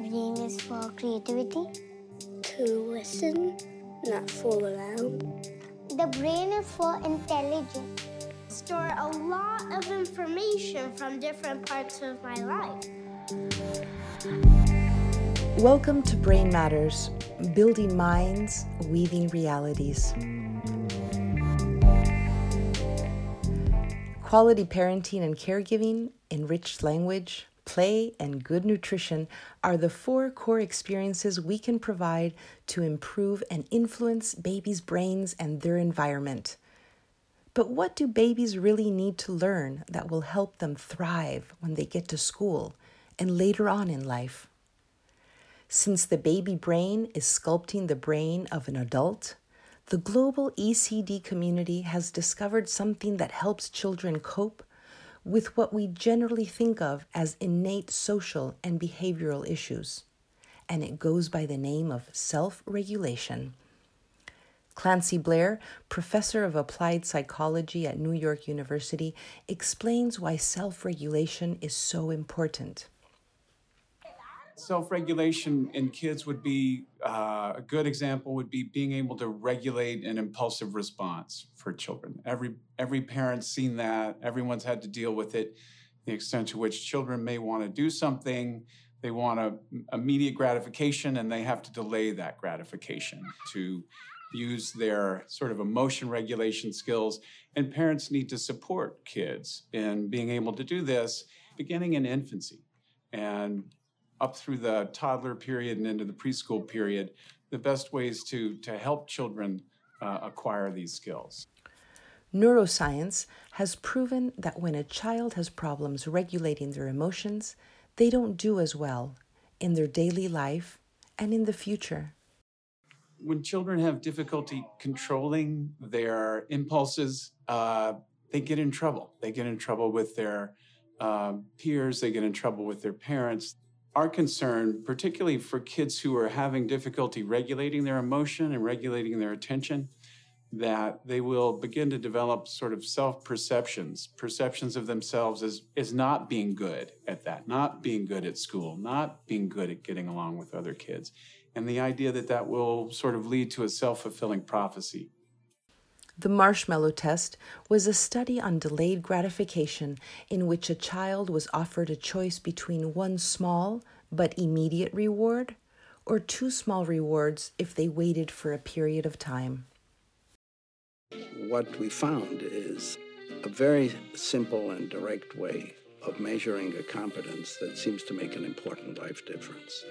Brain is for creativity. To listen, not fool around. The brain is for intelligence. Store a lot of information from different parts of my life. Welcome to Brain Matters, building minds, weaving realities. Quality parenting and caregiving, enriched language, play, and good nutrition are the four core experiences we can provide to improve and influence babies' brains and their environment. But what do babies really need to learn that will help them thrive when they get to school and later on in life? Since the baby brain is sculpting the brain of an adult, the global ECD community has discovered something that helps children cope with what we generally think of as innate social and behavioral issues, and it goes by the name of self regulation. Clancy Blair, professor of applied psychology at New York University, explains why self regulation is so important. Self regulation in kids would be uh, a good example, would be being able to regulate an impulsive response for children. Every, every parent's seen that, everyone's had to deal with it. The extent to which children may want to do something, they want a immediate gratification, and they have to delay that gratification to use their sort of emotion regulation skills. And parents need to support kids in being able to do this beginning in infancy. And up through the toddler period and into the preschool period, the best ways to, to help children uh, acquire these skills. Neuroscience has proven that when a child has problems regulating their emotions, they don't do as well in their daily life and in the future. When children have difficulty controlling their impulses, uh, they get in trouble. They get in trouble with their uh, peers, they get in trouble with their parents our concern, particularly for kids who are having difficulty regulating their emotion and regulating their attention, that they will begin to develop sort of self perceptions, perceptions of themselves as, as not being good at that, not being good at school, not being good at getting along with other kids. And the idea that that will sort of lead to a self fulfilling prophecy. The marshmallow test was a study on delayed gratification in which a child was offered a choice between one small but immediate reward or two small rewards if they waited for a period of time. What we found is a very simple and direct way of measuring a competence that seems to make an important life difference.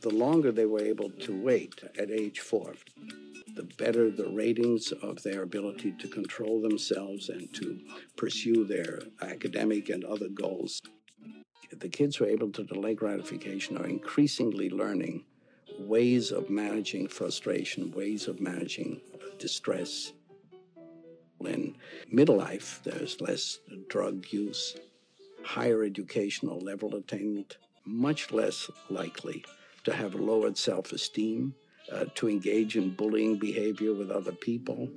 The longer they were able to wait at age four, the better the ratings of their ability to control themselves and to pursue their academic and other goals. The kids who are able to delay gratification are increasingly learning ways of managing frustration, ways of managing distress. In middle life, there's less drug use, higher educational level attainment, much less likely to have lowered self esteem, uh, to engage in bullying behavior with other people.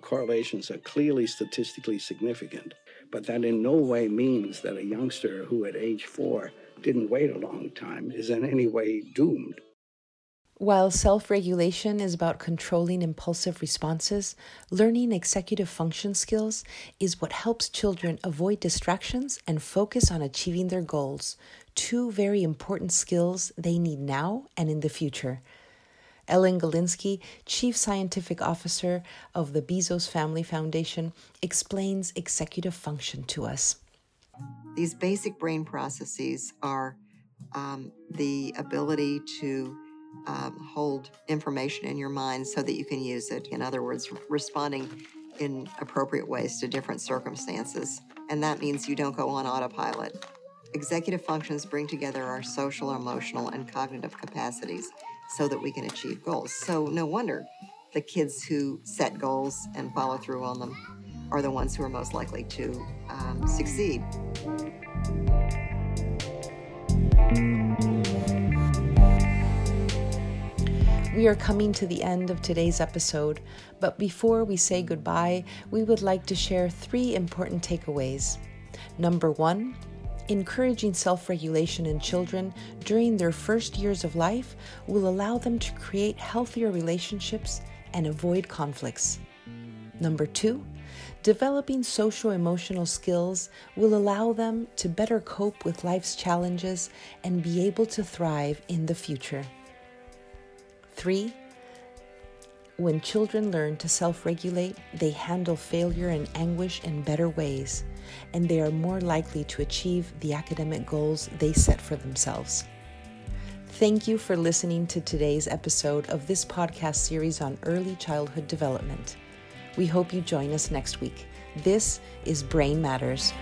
Correlations are clearly statistically significant, but that in no way means that a youngster who at age four didn't wait a long time is in any way doomed. While self regulation is about controlling impulsive responses, learning executive function skills is what helps children avoid distractions and focus on achieving their goals, two very important skills they need now and in the future. Ellen Galinsky, Chief Scientific Officer of the Bezos Family Foundation, explains executive function to us. These basic brain processes are um, the ability to um, hold information in your mind so that you can use it. In other words, responding in appropriate ways to different circumstances. And that means you don't go on autopilot. Executive functions bring together our social, emotional, and cognitive capacities so that we can achieve goals. So, no wonder the kids who set goals and follow through on them are the ones who are most likely to um, succeed. We are coming to the end of today's episode, but before we say goodbye, we would like to share three important takeaways. Number one, Encouraging self regulation in children during their first years of life will allow them to create healthier relationships and avoid conflicts. Number two, developing social emotional skills will allow them to better cope with life's challenges and be able to thrive in the future. Three, when children learn to self regulate, they handle failure and anguish in better ways, and they are more likely to achieve the academic goals they set for themselves. Thank you for listening to today's episode of this podcast series on early childhood development. We hope you join us next week. This is Brain Matters.